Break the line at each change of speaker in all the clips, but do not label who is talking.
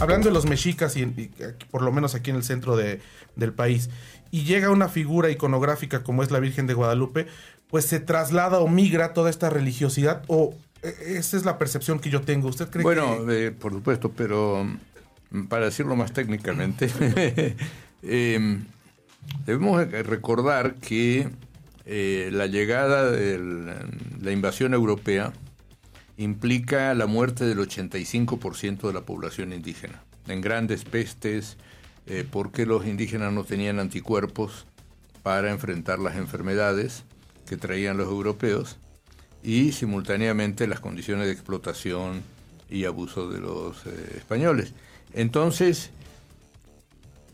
hablando de los mexicas y, por lo menos aquí en el centro de, del país, y llega una figura iconográfica como es la Virgen de Guadalupe, pues se traslada o migra toda esta religiosidad o e, esa es la percepción que yo tengo. ¿Usted cree
bueno, que... por supuesto, pero mm, para decirlo más técnicamente, eh, debemos recordar que eh, la llegada de la invasión europea implica la muerte del 85% de la población indígena, en grandes pestes, eh, porque los indígenas no tenían anticuerpos para enfrentar las enfermedades que traían los europeos y simultáneamente las condiciones de explotación y abuso de los eh, españoles. Entonces,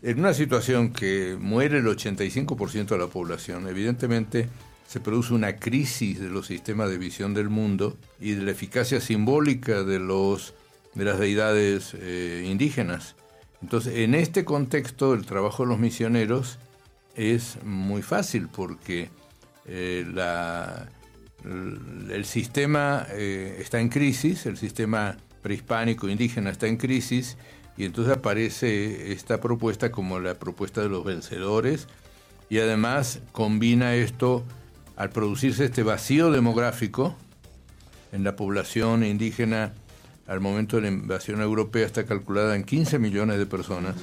en una situación que muere el 85% de la población, evidentemente se produce una crisis de los sistemas de visión del mundo y de la eficacia simbólica de, los, de las deidades eh, indígenas. Entonces, en este contexto, el trabajo de los misioneros es muy fácil porque eh, la, el sistema eh, está en crisis, el sistema prehispánico indígena está en crisis y entonces aparece esta propuesta como la propuesta de los vencedores y además combina esto al producirse este vacío demográfico en la población indígena al momento de la invasión europea está calculada en 15 millones de personas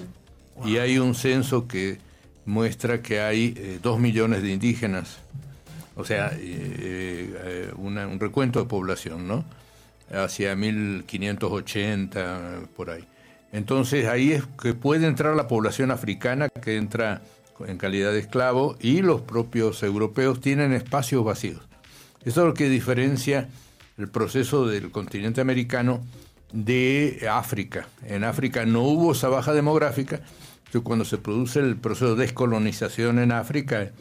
y hay un censo que muestra que hay 2 eh, millones de indígenas, o sea, eh, eh, un recuento de población, ¿no? Hacia 1580, por ahí. Entonces ahí es que puede entrar la población africana que entra en calidad de esclavo y los propios europeos tienen espacios vacíos. Eso es lo que diferencia el proceso del continente americano de África. En África no hubo esa baja demográfica, cuando se produce el proceso de descolonización en África,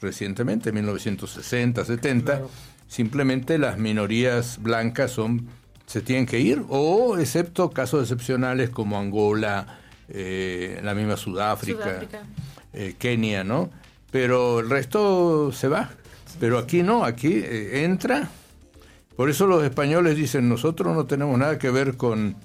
recientemente, en 1960, 70, simplemente las minorías blancas son se tienen que ir, o excepto casos excepcionales como Angola, eh, la misma Sudáfrica, eh, Kenia, ¿no? Pero el resto se va. Pero aquí no, aquí eh, entra. Por eso los españoles dicen, nosotros no tenemos nada que ver con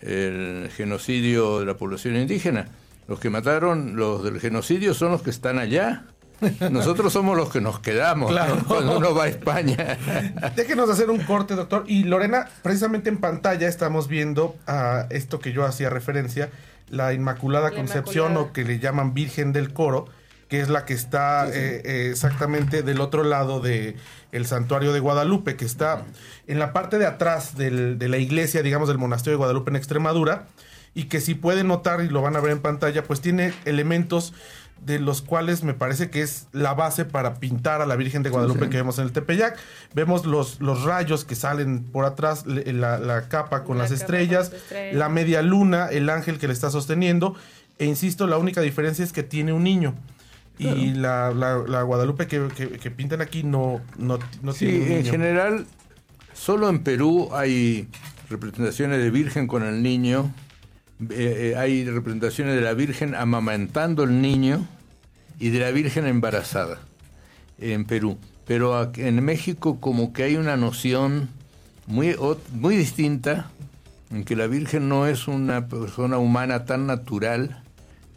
el genocidio de la población indígena. Los que mataron los del genocidio son los que están allá. Nosotros somos los que nos quedamos cuando uno va a España.
Déjenos hacer un corte, doctor. Y Lorena, precisamente en pantalla estamos viendo a esto que yo hacía referencia, la Inmaculada Concepción o que le llaman Virgen del Coro, que es la que está eh, eh, exactamente del otro lado de el santuario de Guadalupe, que está en la parte de atrás de la iglesia, digamos, del monasterio de Guadalupe en Extremadura, y que si pueden notar y lo van a ver en pantalla, pues tiene elementos de los cuales me parece que es la base para pintar a la Virgen de Guadalupe que vemos en el Tepeyac. Vemos los, los rayos que salen por atrás, la, capa con las estrellas, la media luna, el ángel que le está sosteniendo. E insisto, la única diferencia es que tiene un niño. Y la, la, Guadalupe que, que, pintan aquí no, no, no tiene un
niño. En general, solo en Perú hay representaciones de Virgen con el niño eh, eh, hay representaciones de la Virgen amamantando el niño y de la Virgen embarazada en Perú. Pero en México como que hay una noción muy, muy distinta en que la Virgen no es una persona humana tan natural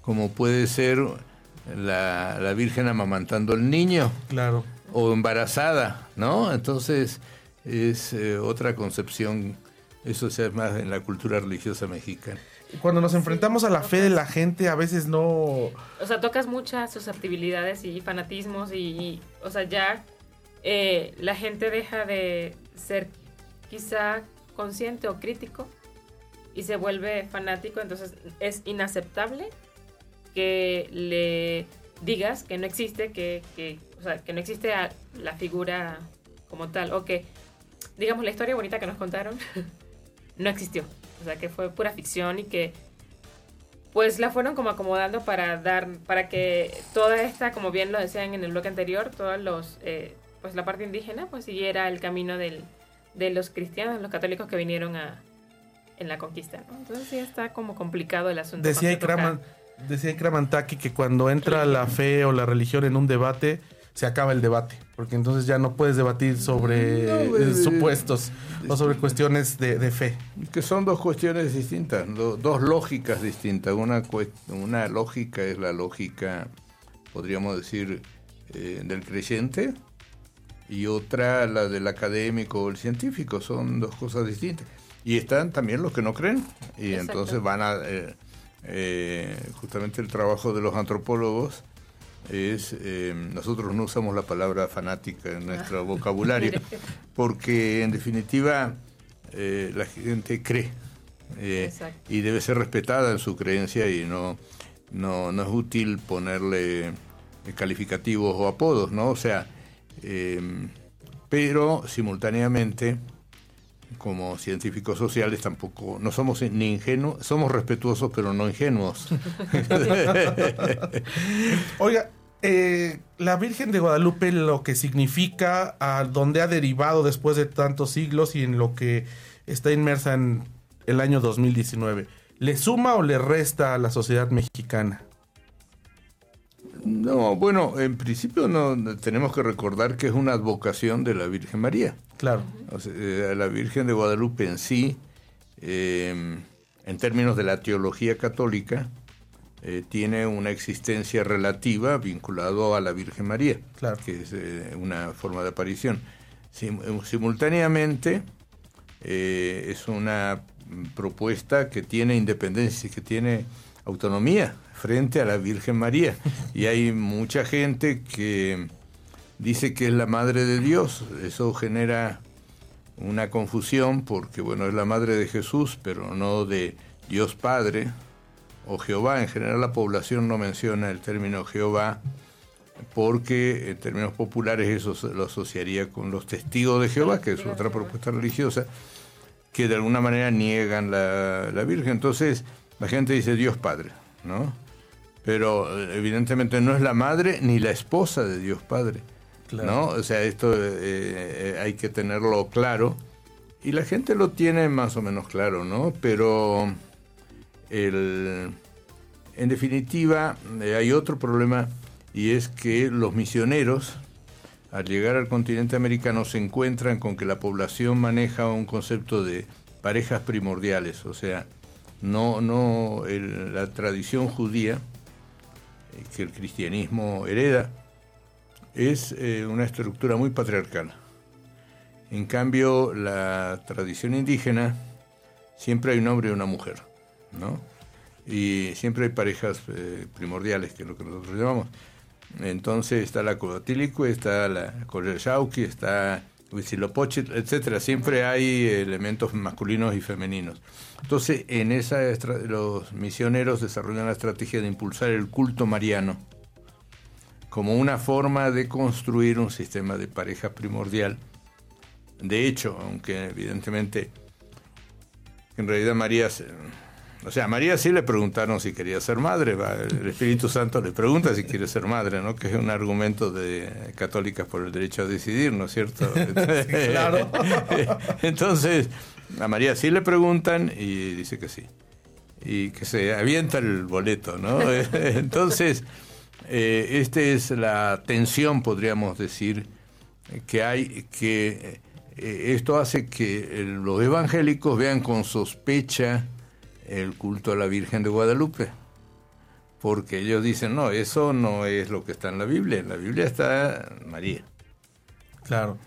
como puede ser la, la Virgen amamantando al niño.
Claro.
O embarazada, ¿no? Entonces es eh, otra concepción, eso se más en la cultura religiosa mexicana
cuando nos enfrentamos a la fe de la gente, a veces no...
O sea, tocas muchas susceptibilidades y fanatismos y, o sea, ya eh, la gente deja de ser quizá consciente o crítico y se vuelve fanático, entonces es inaceptable que le digas que no existe, que, que, o sea, que no existe la figura como tal, o que, digamos, la historia bonita que nos contaron no existió o sea, que fue pura ficción y que pues la fueron como acomodando para dar, para que toda esta, como bien lo decían en el bloque anterior, todos los, eh, pues la parte indígena, pues siguiera el camino del, de los cristianos, los católicos que vinieron a, en la conquista, Entonces sí está como complicado el asunto.
Decía Ikraman, decía Taki que cuando entra la fe o la religión en un debate, se acaba el debate, porque entonces ya no puedes debatir sobre eh, supuestos o sobre cuestiones de, fe.
Que son dos cuestiones distintas, dos lógicas distintas. Una, una lógica es la lógica, podríamos decir, eh, del creyente y otra la del académico o el científico. Son dos cosas distintas. Y están también los que no creen y entonces van a... Eh, justamente el trabajo de los antropólogos es, eh, nosotros no usamos la palabra fanática en nuestro ah. vocabulario, porque en definitiva eh, la gente cree eh, y debe ser respetada en su creencia y no, no, no es útil ponerle calificativos o apodos, ¿no? O sea, pero simultáneamente como científicos sociales tampoco, no somos ni ingenuos, somos respetuosos pero no ingenuos.
Oiga, eh, la Virgen de Guadalupe, lo que significa, a dónde ha derivado después de tantos siglos y en lo que está inmersa en el año 2019, ¿le suma o le resta a la sociedad mexicana?
No, bueno, en principio no tenemos que recordar que es una advocación de la Virgen María.
Claro.
Eh, la Virgen de Guadalupe en sí, eh, en términos de la teología católica, eh, tiene una existencia relativa vinculado a la Virgen María,
claro.
que es una forma de aparición. simultáneamente es una propuesta que tiene independencia, que tiene autonomía frente a la Virgen María. Y hay mucha gente que dice que es la madre de Dios. Eso genera una confusión porque, bueno, es la madre de Jesús, pero no de Dios Padre o Jehová. En general la población no menciona el término Jehová porque en términos populares eso lo asociaría con los testigos de Jehová, que es otra propuesta religiosa, que de alguna manera niegan la, la Virgen. Entonces la gente dice Dios Padre, ¿no? Pero eh, evidentemente no es la madre ni la esposa de Dios Padre. ¿No? O sea, esto eh, eh, hay que tenerlo claro. Y la gente lo tiene más o menos claro, ¿no? Pero el, en definitiva eh, hay otro problema y es que los misioneros al llegar al continente americano se encuentran con que la población maneja un concepto de parejas primordiales, o sea, no, no la tradición judía que el cristianismo hereda, es eh, una estructura muy patriarcal. En cambio, la tradición indígena siempre hay un hombre y una mujer, ¿no? Y siempre hay parejas eh, primordiales, que es lo que nosotros llamamos. Entonces está la Coatilico, está la Colchauqui, está Huitzilopochtli, etcétera. Siempre hay elementos masculinos y femeninos. Entonces, en esa los misioneros desarrollan la estrategia de impulsar el culto mariano como una forma de construir un sistema de pareja primordial. De hecho, aunque evidentemente en realidad María, o sea, a María sí le preguntaron si quería ser madre, el Espíritu Santo le pregunta si quiere ser madre, ¿no? Que es un argumento de católicas por el derecho a decidir, ¿no es cierto? claro. Entonces, a María sí le preguntan y dice que sí. Y que se avienta el boleto, ¿no? Entonces, eh, esta es la tensión, podríamos decir, que hay, que eh, esto hace que los evangélicos vean con sospecha el culto a la Virgen de Guadalupe, porque ellos dicen, no, eso no es lo que está en la Biblia, en la Biblia está María.
Claro.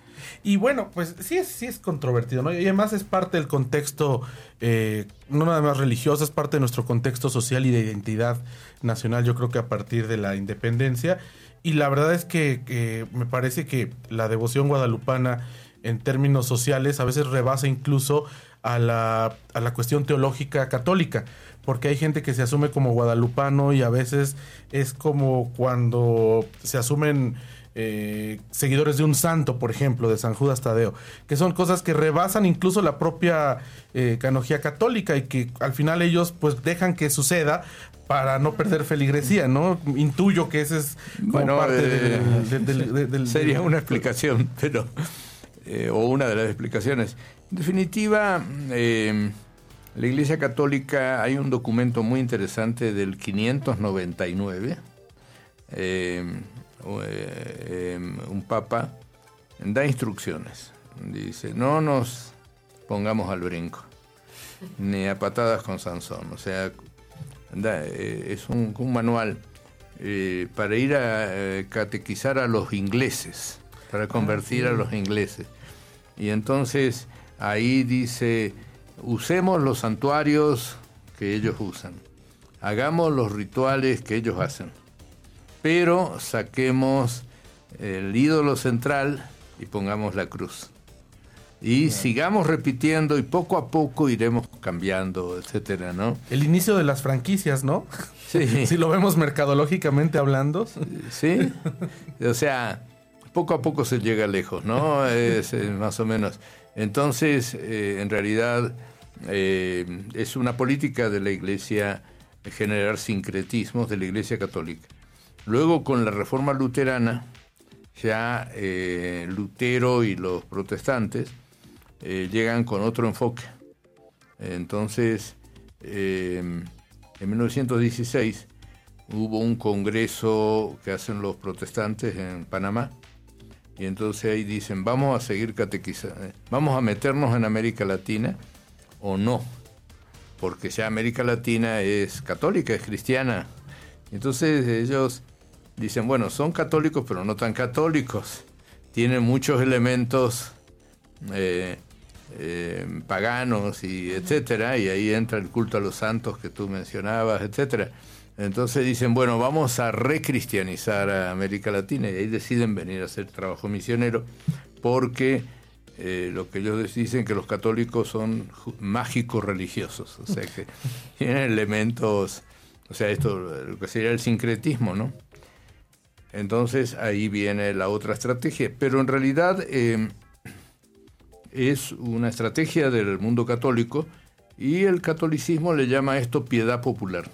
Y bueno, pues sí es, sí es controvertido, ¿no? Y además es parte del contexto, eh, no nada más religioso, es parte de nuestro contexto social y de identidad nacional, yo creo que a partir de la independencia. Y la verdad es que, me parece que la devoción guadalupana en términos sociales a veces rebasa incluso a la, a la cuestión teológica católica, porque hay gente que se asume como guadalupano y a veces es como cuando se asumen eh, seguidores de un santo, por ejemplo, de San Judas Tadeo, que son cosas que rebasan incluso la propia eh, canogía católica y que al final ellos pues dejan que suceda para no perder feligresía, ¿no? Intuyo que ese es
bueno, parte eh, del, Sería una explicación, pero... o una de las explicaciones. En definitiva, la Iglesia Católica, hay un documento muy interesante del 599, eh, em, un papa da instrucciones. Dice, no nos pongamos al brinco, ni a patadas con Sansón. O sea, eh, es un, manual eh, para ir a catequizar a los ingleses, para ah, convertir a los ingleses. Y entonces ahí dice, usemos los santuarios que ellos usan, hagamos los rituales que ellos hacen, pero saquemos el ídolo central y pongamos la cruz. Y sigamos repitiendo y poco a poco iremos cambiando, etcétera, ¿no?
El inicio de las franquicias, ¿no? Sí. si lo vemos mercadológicamente hablando.
Sí. O sea, poco a poco se llega lejos, ¿no? Es, más o menos. Entonces, eh, en realidad, eh, es una política de la Iglesia generar sincretismos de la Iglesia Católica. Luego, con la reforma luterana, ya eh, Lutero y los protestantes eh, llegan con otro enfoque. Entonces, en 1916 hubo un congreso que hacen los protestantes en Panamá, y entonces ahí dicen, vamos a seguir catequizando, vamos a meternos en América Latina o no, porque ya América Latina es católica, es cristiana. Entonces ellos dicen, bueno, son católicos, pero no tan católicos. Tienen muchos elementos eh, eh, paganos y etcétera, y ahí entra el culto a los santos que tú mencionabas, etcétera. Entonces dicen, bueno, vamos a recristianizar a América Latina y ahí deciden venir a hacer trabajo misionero porque eh, lo que ellos dicen que los católicos son mágicos religiosos, o sea que tienen elementos, o sea, esto lo que sería el sincretismo, ¿no? Entonces ahí viene la otra estrategia, pero en realidad em, es una estrategia del mundo católico y el catolicismo le llama a esto piedad popular.